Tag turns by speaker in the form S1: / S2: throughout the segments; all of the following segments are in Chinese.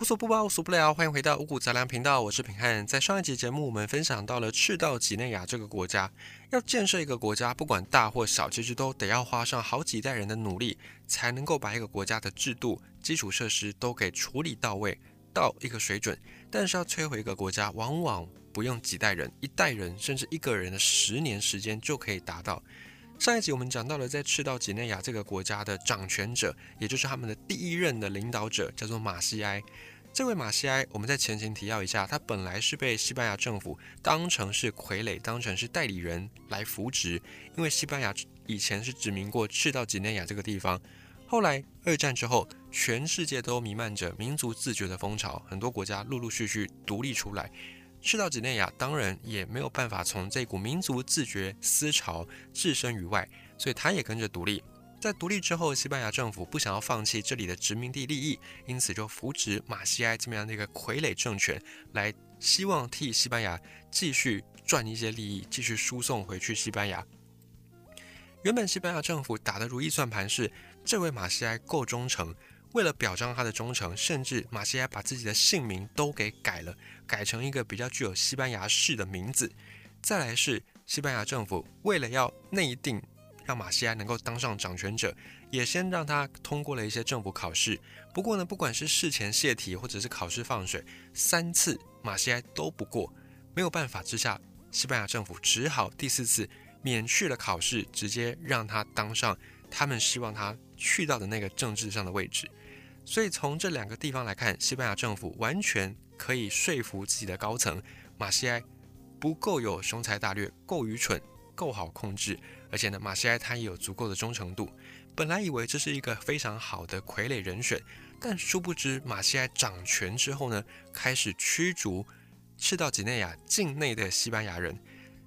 S1: 无所不包，无所不聊，欢迎回到五谷杂粮频道，我是平汉。在上一集节目，我们分享到了赤道几内亚这个国家，要建设一个国家，不管大或小，其实都得要花上好几代人的努力，才能够把一个国家的制度、基础设施都给处理到位，到一个水准。但是要摧毁一个国家，往往不用几代人，一代人甚至一个人的十年时间就可以达到。上一集我们讲到了，在赤道几内亚这个国家的掌权者，也就是他们的第一任的领导者，叫做马西埃。这位马西埃，我们在前情提要一下，他本来是被西班牙政府当成是傀儡，当成是代理人来扶植，因为西班牙以前是殖民过赤道几内亚这个地方。后来二战之后，全世界都弥漫着民族自觉的风潮，很多国家陆陆续续独立出来，赤道几内亚当然也没有办法从这股民族自觉思潮置身于外，所以他也跟着独立。在独立之后，西班牙政府不想要放弃这里的殖民地利益，因此就扶植马西埃这么样的一个傀儡政权，来希望替西班牙继续赚一些利益，继续输送回去西班牙。原本西班牙政府打的如意算盘是，这位马西埃够忠诚，为了表彰他的忠诚，甚至马西埃把自己的姓名都给改了，改成一个比较具有西班牙式的名字。再来是西班牙政府为了要内定。让马西埃能够当上掌权者，也先让他通过了一些政府考试。不过呢，不管是事前泄题或者是考试放水，三次马西埃都不过。没有办法之下，西班牙政府只好第四次免去了考试，直接让他当上他们希望他去到的那个政治上的位置。所以从这两个地方来看，西班牙政府完全可以说服自己的高层，马西埃不够有雄才大略，够愚蠢，够好控制。而且呢，马西埃他也有足够的忠诚度。本来以为这是一个非常好的傀儡人选，但殊不知马西埃掌权之后呢，开始驱逐赤道几内亚境内的西班牙人。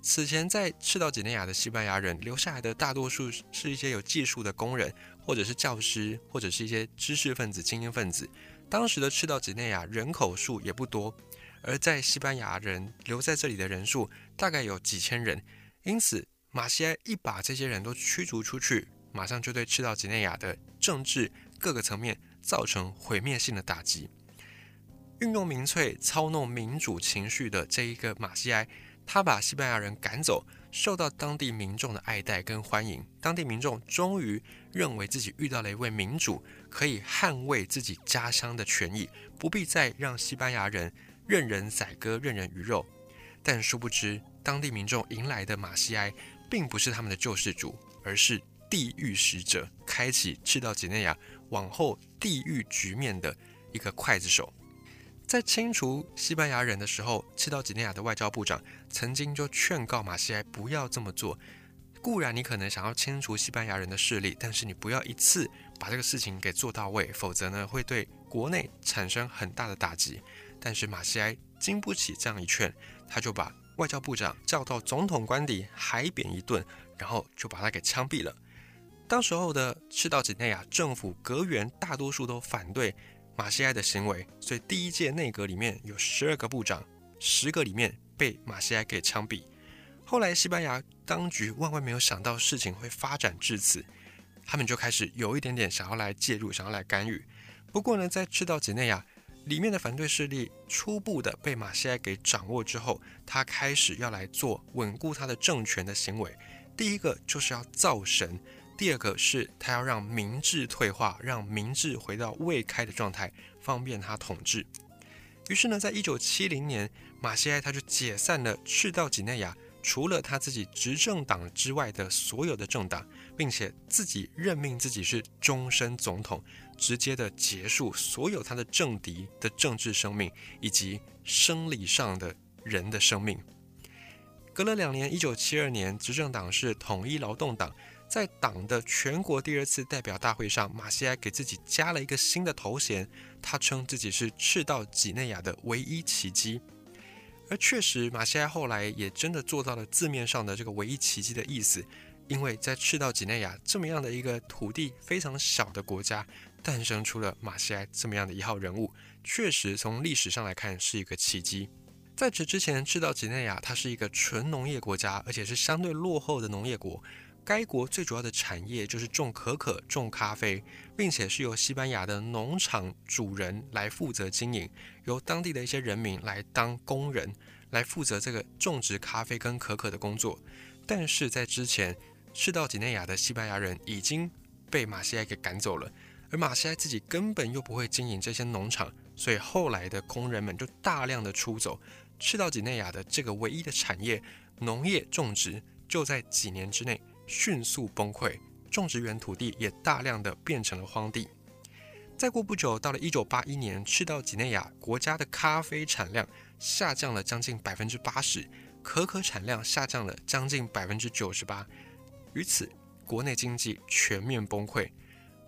S1: 此前在赤道几内亚的西班牙人留下来的大多数是一些有技术的工人，或者是教师，或者是一些知识分子、精英分子。当时的赤道几内亚人口数也不多，而在西班牙人留在这里的人数大概有几千人，因此。马西埃一把这些人都驱逐出去，马上就对赤道几内亚的政治各个层面造成毁灭性的打击。运用民粹操弄民主情绪的这一个马西埃，他把西班牙人赶走，受到当地民众的爱戴跟欢迎。当地民众终于认为自己遇到了一位民主，可以捍卫自己家乡的权益，不必再让西班牙人任人宰割、任人鱼肉。但殊不知，当地民众迎来的马西埃。并不是他们的救世主，而是地狱使者，开启赤道几内亚往后地狱局面的一个刽子手。在清除西班牙人的时候，赤道几内亚的外交部长曾经就劝告马西埃不要这么做。固然你可能想要清除西班牙人的势力，但是你不要一次把这个事情给做到位，否则呢会对国内产生很大的打击。但是马西埃经不起这样一劝，他就把。外交部长叫到总统官邸海扁一顿，然后就把他给枪毙了。当时候的赤道几内亚政府阁员大多数都反对马西埃的行为，所以第一届内阁里面有十二个部长，十个里面被马西埃给枪毙。后来西班牙当局万万没有想到事情会发展至此，他们就开始有一点点想要来介入，想要来干预。不过呢，在赤道几内亚。里面的反对势力初步的被马西埃给掌握之后，他开始要来做稳固他的政权的行为。第一个就是要造神，第二个是他要让民智退化，让民智回到未开的状态，方便他统治。于是呢，在一九七零年，马西埃他就解散了赤道几内亚除了他自己执政党之外的所有的政党，并且自己任命自己是终身总统。直接的结束所有他的政敌的政治生命以及生理上的人的生命。隔了两年，一九七二年，执政党是统一劳动党，在党的全国第二次代表大会上，马西埃给自己加了一个新的头衔，他称自己是赤道几内亚的唯一奇迹。而确实，马西埃后来也真的做到了字面上的这个唯一奇迹的意思，因为在赤道几内亚这么样的一个土地非常小的国家。诞生出了马西埃这么样的一号人物，确实从历史上来看是一个奇迹。在此之前，赤道几内亚它是一个纯农业国家，而且是相对落后的农业国。该国最主要的产业就是种可可、种咖啡，并且是由西班牙的农场主人来负责经营，由当地的一些人民来当工人，来负责这个种植咖啡跟可可的工作。但是在之前，赤道几内亚的西班牙人已经被马西埃给赶走了，而马西埃自己根本又不会经营这些农场，所以后来的工人们就大量的出走，赤道几内亚的这个唯一的产业农业种植就在几年之内迅速崩溃，种植园土地也大量的变成了荒地。再过不久，到了一九八一年，赤道几内亚国家的咖啡产量下降了将近百分之八十。可可产量下降了将近百分之九十八，于此国内经济全面崩溃。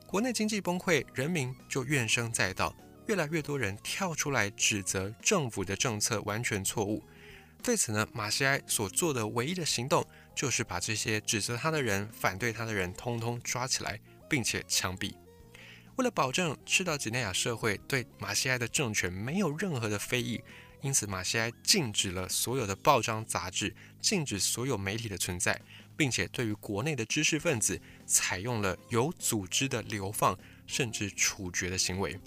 S1: 国内经济崩溃，人民就怨声载道，越来越多人跳出来指责政府的政策完全错误。对此呢，马西埃所做的唯一的行动就是把这些指责他的人、反对他的人通通抓起来，并且枪毙。为了保证赤道几内亚社会对马西埃的政权没有任何的非议。因此，马西埃禁止了所有的报章杂志，禁止所有媒体的存在，并且对于国内的知识分子采用了有组织的流放甚至处决的行为。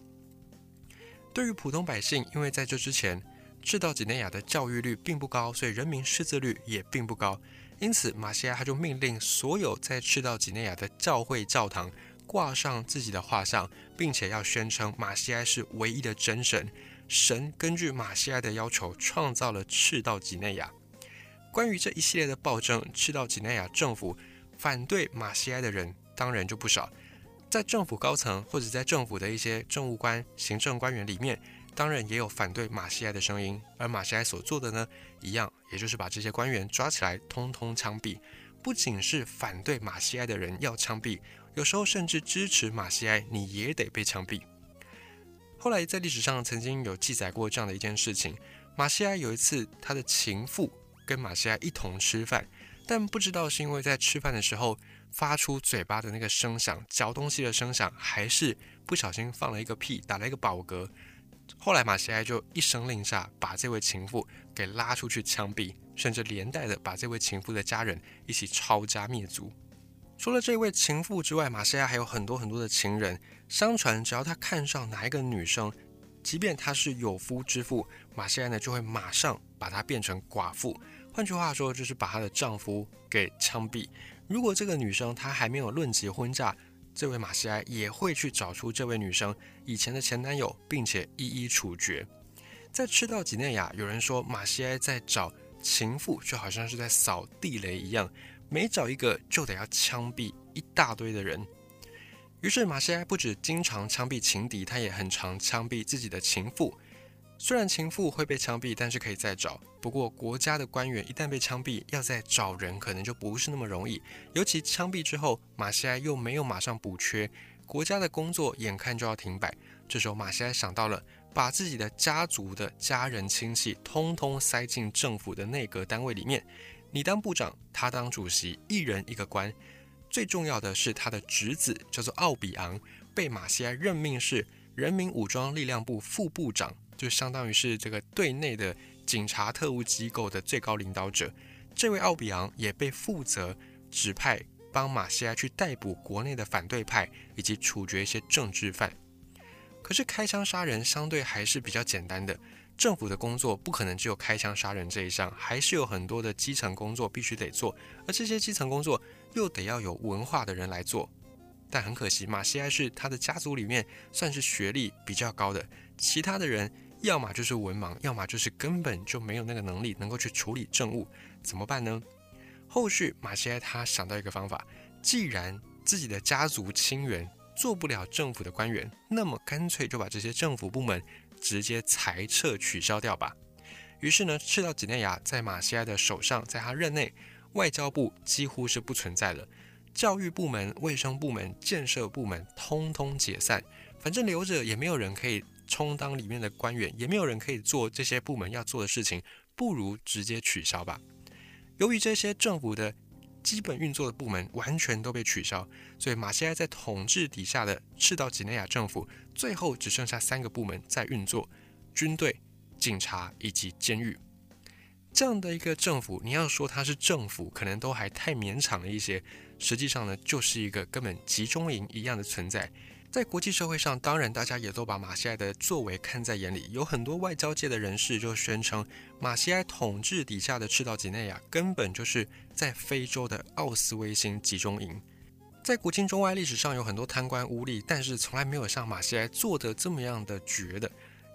S1: 对于普通百姓，因为在这之前，赤道几内亚的教育率并不高，所以人民识字率也并不高。因此，马西埃他就命令所有在赤道几内亚的教会教堂挂上自己的画像，并且要宣称马西埃是唯一的真神。神根据马西埃的要求创造了赤道几内亚。关于这一系列的暴政，赤道几内亚政府反对马西埃的人当然就不少。在政府高层或者在政府的一些政务官、行政官员里面，当然也有反对马西埃的声音。而马西埃所做的呢，一样，也就是把这些官员抓起来，通通枪毙。不仅是反对马西埃的人要枪毙，有时候甚至支持马西埃，你也得被枪毙。后来在历史上曾经有记载过这样的一件事情：马西埃有一次他的情妇跟马西埃一同吃饭，但不知道是因为在吃饭的时候发出嘴巴的那个声响、嚼东西的声响，还是不小心放了一个屁，打了一个饱嗝。后来马西埃就一声令下，把这位情妇给拉出去枪毙，甚至连带的把这位情妇的家人一起抄家灭族。除了这位情妇之外，马西亚还有很多很多的情人。相传，只要他看上哪一个女生，即便她是有夫之妇，马西亚呢就会马上把她变成寡妇。换句话说，就是把她的丈夫给枪毙。如果这个女生她还没有论及婚嫁，这位马西埃也会去找出这位女生以前的前男友，并且一一处决。在赤道几内亚，有人说马西埃在找情妇，就好像是在扫地雷一样。每找一个就得要枪毙一大堆的人，于是马西埃不止经常枪毙情敌，他也很常枪毙自己的情妇。虽然情妇会被枪毙，但是可以再找。不过国家的官员一旦被枪毙，要再找人可能就不是那么容易。尤其枪毙之后，马西埃又没有马上补缺，国家的工作眼看就要停摆。这时候马西埃想到了把自己的家族的家人亲戚通通塞进政府的内阁单位里面。你当部长，他当主席，一人一个官。最重要的是，他的侄子叫做奥比昂，被马西埃任命是人民武装力量部副部长，就相当于是这个队内的警察特务机构的最高领导者。这位奥比昂也被负责指派帮马西亚去逮捕国内的反对派，以及处决一些政治犯。可是开枪杀人相对还是比较简单的。政府的工作不可能只有开枪杀人这一项，还是有很多的基层工作必须得做，而这些基层工作又得要有文化的人来做。但很可惜，马西埃是他的家族里面算是学历比较高的，其他的人要么就是文盲，要么就是根本就没有那个能力能够去处理政务，怎么办呢？后续马西埃他想到一个方法，既然自己的家族亲缘做不了政府的官员，那么干脆就把这些政府部门。直接裁撤取消掉吧。于是呢，赤道几内亚在马西埃的手上，在他任内，外交部几乎是不存在了，教育部门、卫生部门、建设部门通通解散。反正留着也没有人可以充当里面的官员，也没有人可以做这些部门要做的事情，不如直接取消吧。由于这些政府的基本运作的部门完全都被取消，所以马西埃在统治底下的赤道几内亚政府最后只剩下三个部门在运作：军队、警察以及监狱。这样的一个政府，你要说它是政府，可能都还太勉强了一些。实际上呢，就是一个根本集中营一样的存在。在国际社会上，当然大家也都把马西埃的作为看在眼里。有很多外交界的人士就宣称，马西埃统治底下的赤道几内亚根本就是在非洲的奥斯威辛集中营。在古今中外历史上，有很多贪官污吏，但是从来没有像马西埃做的这么样的绝的。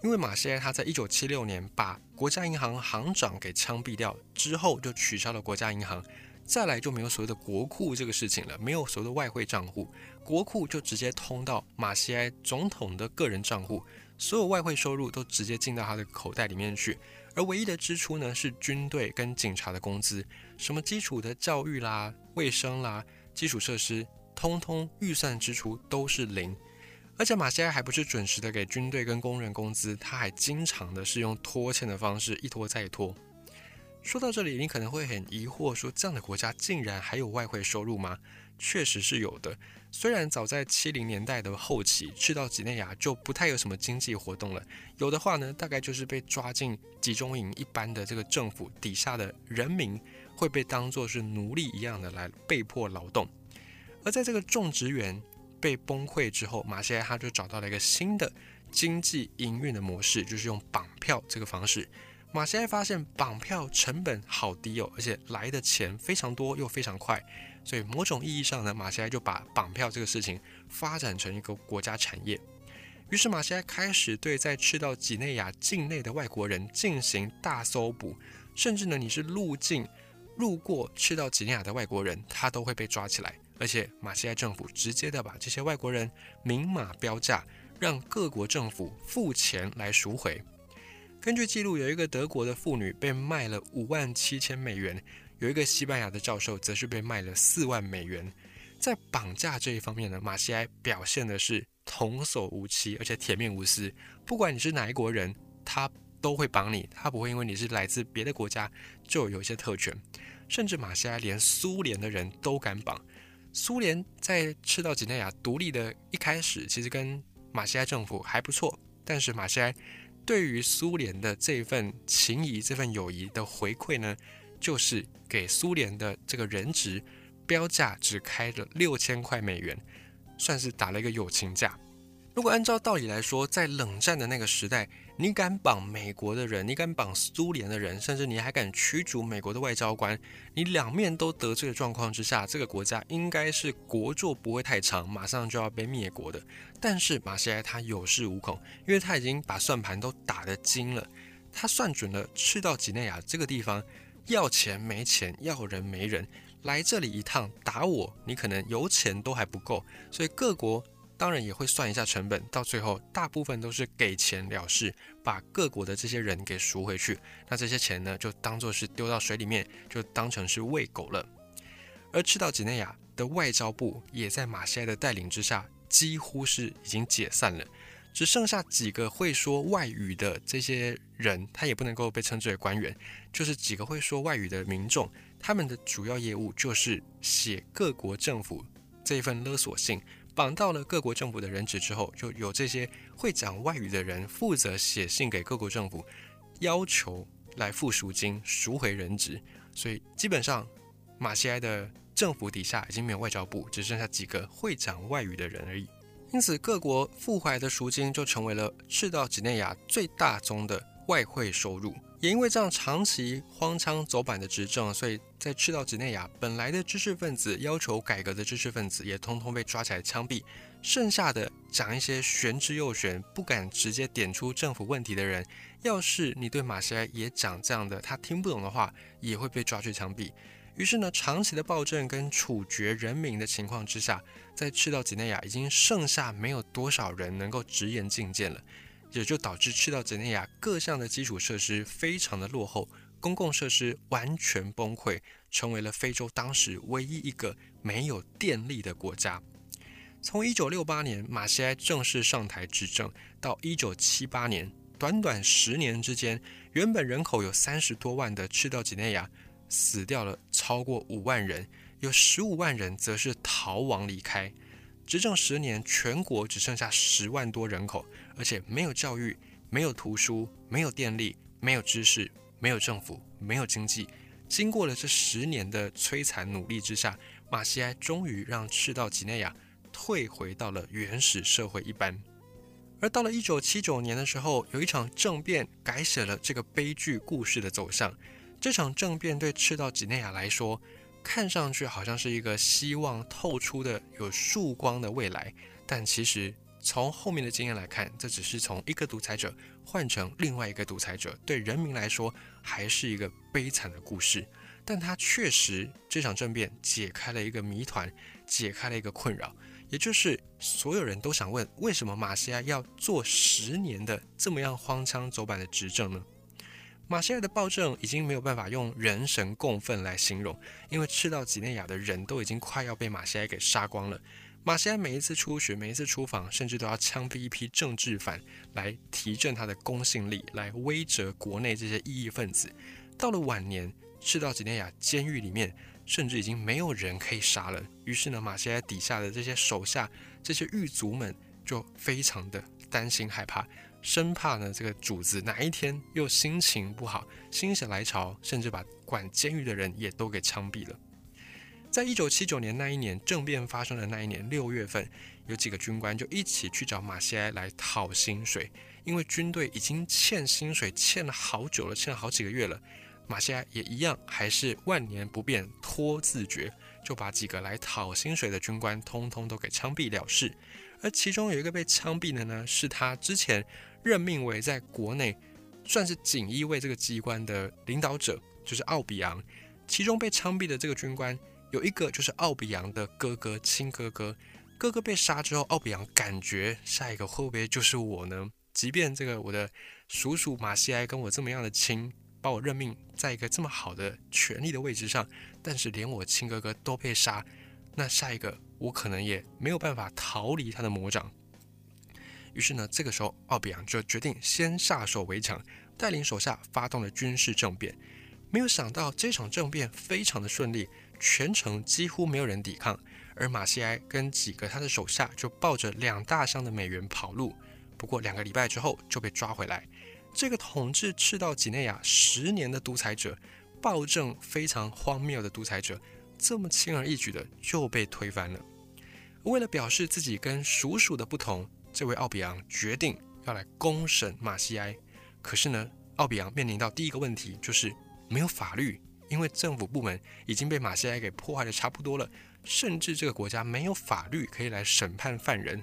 S1: 因为马西埃他在一九七六年把国家银行行长给枪毙掉之后，就取消了国家银行，再来就没有所谓的国库这个事情了，没有所谓的外汇账户，国库就直接通到马西埃总统的个人账户，所有外汇收入都直接进到他的口袋里面去，而唯一的支出呢是军队跟警察的工资，什么基础的教育啦、卫生啦、基础设施，通通预算支出都是零。而且马西埃还不是准时的给军队跟工人工资，他还经常的是用拖欠的方式一拖再拖。说到这里，你可能会很疑惑，说这样的国家竟然还有外汇收入吗？确实是有的。虽然早在七零年代的后期，赤道几内亚就不太有什么经济活动了，有的话呢，大概就是被抓进集中营一般的这个政府底下的人民会被当作是奴隶一样的来被迫劳动。而在这个种植园。被崩溃之后，马歇尔他就找到了一个新的经济营运的模式，就是用绑票这个方式。马歇尔发现绑票成本好低哦，而且来的钱非常多又非常快，所以某种意义上呢，马西埃就把绑票这个事情发展成一个国家产业。于是马西埃开始对在赤道几内亚境内的外国人进行大搜捕，甚至呢，你是入境路过赤道几内亚的外国人，他都会被抓起来。而且马西埃政府直接的把这些外国人明码标价，让各国政府付钱来赎回。根据记录，有一个德国的妇女被卖了五万七千美元，有一个西班牙的教授则是被卖了四万美元。在绑架这一方面呢，马西埃表现的是童叟无欺，而且铁面无私。不管你是哪一国人，他都会绑你，他不会因为你是来自别的国家就有一些特权。甚至马西埃连苏联的人都敢绑。苏联在赤道几内亚独立的一开始，其实跟马西埃政府还不错。但是马西埃对于苏联的这份情谊、这份友谊的回馈呢，就是给苏联的这个人质标价只开了六千块美元，算是打了一个友情价。如果按照道理来说，在冷战的那个时代，你敢绑美国的人，你敢绑苏联的人，甚至你还敢驱逐美国的外交官，你两面都得罪的状况之下，这个国家应该是国祚不会太长，马上就要被灭国的。但是马西埃他有恃无恐，因为他已经把算盘都打得精了，他算准了去到几内亚这个地方，要钱没钱，要人没人，来这里一趟打我，你可能油钱都还不够，所以各国。当然也会算一下成本，到最后大部分都是给钱了事，把各国的这些人给赎回去。那这些钱呢，就当做是丢到水里面，就当成是喂狗了。而赤道几内亚的外交部也在马西埃的带领之下，几乎是已经解散了，只剩下几个会说外语的这些人，他也不能够被称之为官员，就是几个会说外语的民众，他们的主要业务就是写各国政府这一份勒索信。绑到了各国政府的人质之后，就有这些会讲外语的人负责写信给各国政府，要求来付赎金赎回人质。所以基本上，马西埃的政府底下已经没有外交部，只剩下几个会讲外语的人而已。因此，各国付回来的赎金就成为了赤道几内亚最大宗的外汇收入。也因为这样长期荒腔走板的执政，所以在赤道几内亚本来的知识分子要求改革的知识分子也通通被抓起来枪毙，剩下的讲一些玄之又玄、不敢直接点出政府问题的人，要是你对马西埃也讲这样的他听不懂的话，也会被抓去枪毙。于是呢，长期的暴政跟处决人民的情况之下，在赤道几内亚已经剩下没有多少人能够直言进谏了。也就导致赤道几内亚各项的基础设施非常的落后，公共设施完全崩溃，成为了非洲当时唯一一个没有电力的国家。从一九六八年马西埃正式上台执政到一九七八年，短短十年之间，原本人口有三十多万的赤道几内亚死掉了超过五万人，有十五万人则是逃亡离开。执政十年，全国只剩下十万多人口，而且没有教育，没有图书，没有电力，没有知识，没有政府，没有经济。经过了这十年的摧残努力之下，马西埃终于让赤道几内亚退回到了原始社会一般。而到了一九七九年的时候，有一场政变改写了这个悲剧故事的走向。这场政变对赤道几内亚来说，看上去好像是一个希望透出的有曙光的未来，但其实从后面的经验来看，这只是从一个独裁者换成另外一个独裁者，对人民来说还是一个悲惨的故事。但它确实这场政变解开了一个谜团，解开了一个困扰。也就是所有人都想问，为什么马西亚要做十年的这么样荒腔走板的执政呢？马西亚的暴政已经没有办法用人神共愤来形容，因为赤道几内亚的人都已经快要被马西亚给杀光了。马西亚每一次出巡，每一次出访，甚至都要枪毙一批政治犯来提振他的公信力，来威慑国内这些异议分子。到了晚年，赤道几内亚监狱里面。甚至已经没有人可以杀了。于是呢，马西埃底下的这些手下、这些狱卒们就非常的担心害怕，生怕呢这个主子哪一天又心情不好、心血来潮，甚至把管监狱的人也都给枪毙了。在一九七九年那一年政变发生的那一年六月份，有几个军官就一起去找马西埃来讨薪水，因为军队已经欠薪水欠了好久了，欠了好几个月了。马西埃也一样，还是万年不变，拖自决，就把几个来讨薪水的军官通通都给枪毙了事。而其中有一个被枪毙的呢，是他之前任命为在国内算是锦衣卫这个机关的领导者，就是奥比昂。其中被枪毙的这个军官有一个就是奥比昂的哥哥，亲哥哥。哥哥被杀之后，奥比昂感觉下一个会不会就是我呢？即便这个我的叔叔马西埃跟我这么样的亲。把我任命在一个这么好的权力的位置上，但是连我亲哥哥都被杀，那下一个我可能也没有办法逃离他的魔掌。于是呢，这个时候奥比昂就决定先下手为强，带领手下发动了军事政变。没有想到这场政变非常的顺利，全程几乎没有人抵抗，而马西埃跟几个他的手下就抱着两大箱的美元跑路。不过两个礼拜之后就被抓回来。这个统治赤道几内亚十年的独裁者，暴政非常荒谬的独裁者，这么轻而易举的就被推翻了。为了表示自己跟鼠鼠的不同，这位奥比昂决定要来公审马西埃。可是呢，奥比昂面临到第一个问题就是没有法律，因为政府部门已经被马西埃给破坏的差不多了，甚至这个国家没有法律可以来审判犯人。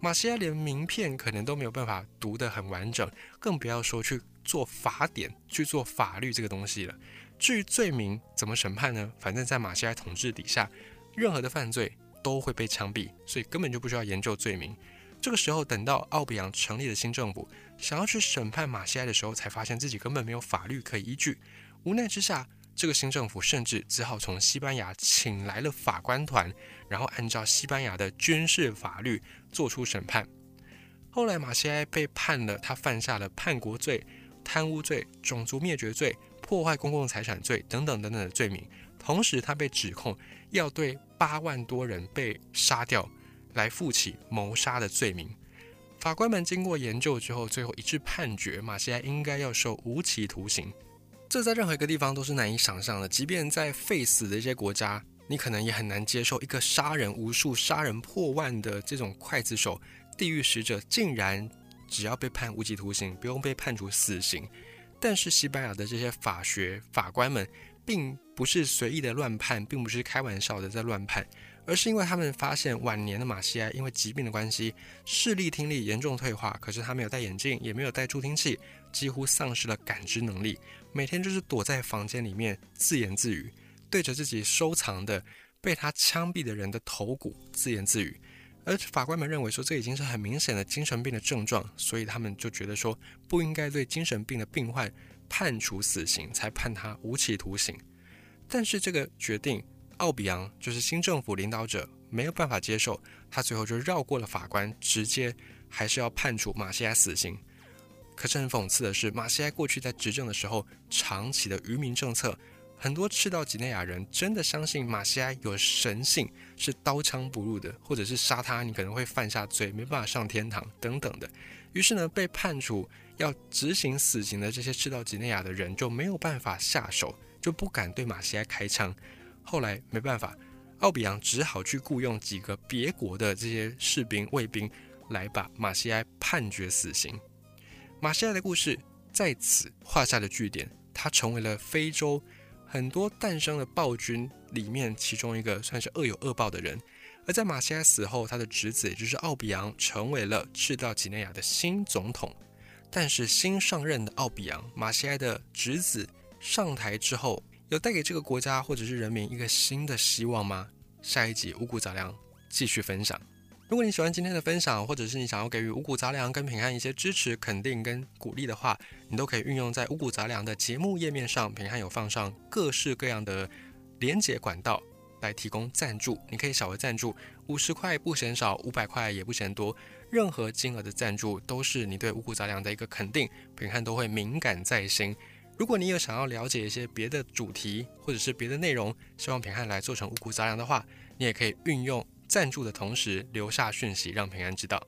S1: 马西埃连名片可能都没有办法读得很完整，更不要说去做法典、去做法律这个东西了。至于罪名怎么审判呢？反正在马西埃统治底下，任何的犯罪都会被枪毙，所以根本就不需要研究罪名。这个时候，等到奥比昂成立的新政府想要去审判马西埃的时候，才发现自己根本没有法律可以依据。无奈之下。这个新政府甚至只好从西班牙请来了法官团，然后按照西班牙的军事法律做出审判。后来马西埃被判了，他犯下了叛国罪、贪污罪、种族灭绝罪、破坏公共财产罪等等等等的罪名。同时，他被指控要对八万多人被杀掉来负起谋杀的罪名。法官们经过研究之后，最后一致判决马西埃应该要受无期徒刑。这在任何一个地方都是难以想象的，即便在废死的一些国家，你可能也很难接受一个杀人无数、杀人破万的这种刽子手、地狱使者，竟然只要被判无期徒刑，不用被判处死刑。但是西班牙的这些法学法官们，并不是随意的乱判，并不是开玩笑的在乱判。而是因为他们发现晚年的马西埃因为疾病的关系，视力听力严重退化。可是他没有戴眼镜，也没有戴助听器，几乎丧失了感知能力。每天就是躲在房间里面自言自语，对着自己收藏的被他枪毙的人的头骨自言自语。而法官们认为说这已经是很明显的精神病的症状，所以他们就觉得说不应该对精神病的病患判处死刑，才判他无期徒刑。但是这个决定。奥比昂就是新政府领导者，没有办法接受，他最后就绕过了法官，直接还是要判处马西埃死刑。可是很讽刺的是，马西埃过去在执政的时候，长期的愚民政策，很多赤道几内亚人真的相信马西埃有神性，是刀枪不入的，或者是杀他你可能会犯下罪，没办法上天堂等等的。于是呢，被判处要执行死刑的这些赤道几内亚的人就没有办法下手，就不敢对马西埃开枪。后来没办法，奥比昂只好去雇佣几个别国的这些士兵卫兵，来把马西埃判决死刑。马西埃的故事在此画下了句点，他成为了非洲。很多诞生的暴君里面，其中一个算是恶有恶报的人。而在马西埃死后，他的侄子也就是奥比昂成为了赤道几内亚的新总统。但是新上任的奥比昂，马西埃的侄子上台之后，有带给这个国家或者是人民一个新的希望吗？下一集五谷杂粮继续分享。如果你喜欢今天的分享，或者是你想要给予五谷杂粮跟平汉一些支持、肯定跟鼓励的话，你都可以运用在五谷杂粮的节目页面上。平汉有放上各式各样的连接管道来提供赞助，你可以小额赞助，五十块不嫌少，五百块也不嫌多，任何金额的赞助都是你对五谷杂粮的一个肯定，平汉都会敏感在心。如果你有想要了解一些别的主题或者是别的内容，希望平安来做成五谷杂粮的话，你也可以运用。赞助的同时留下讯息，让平安知道。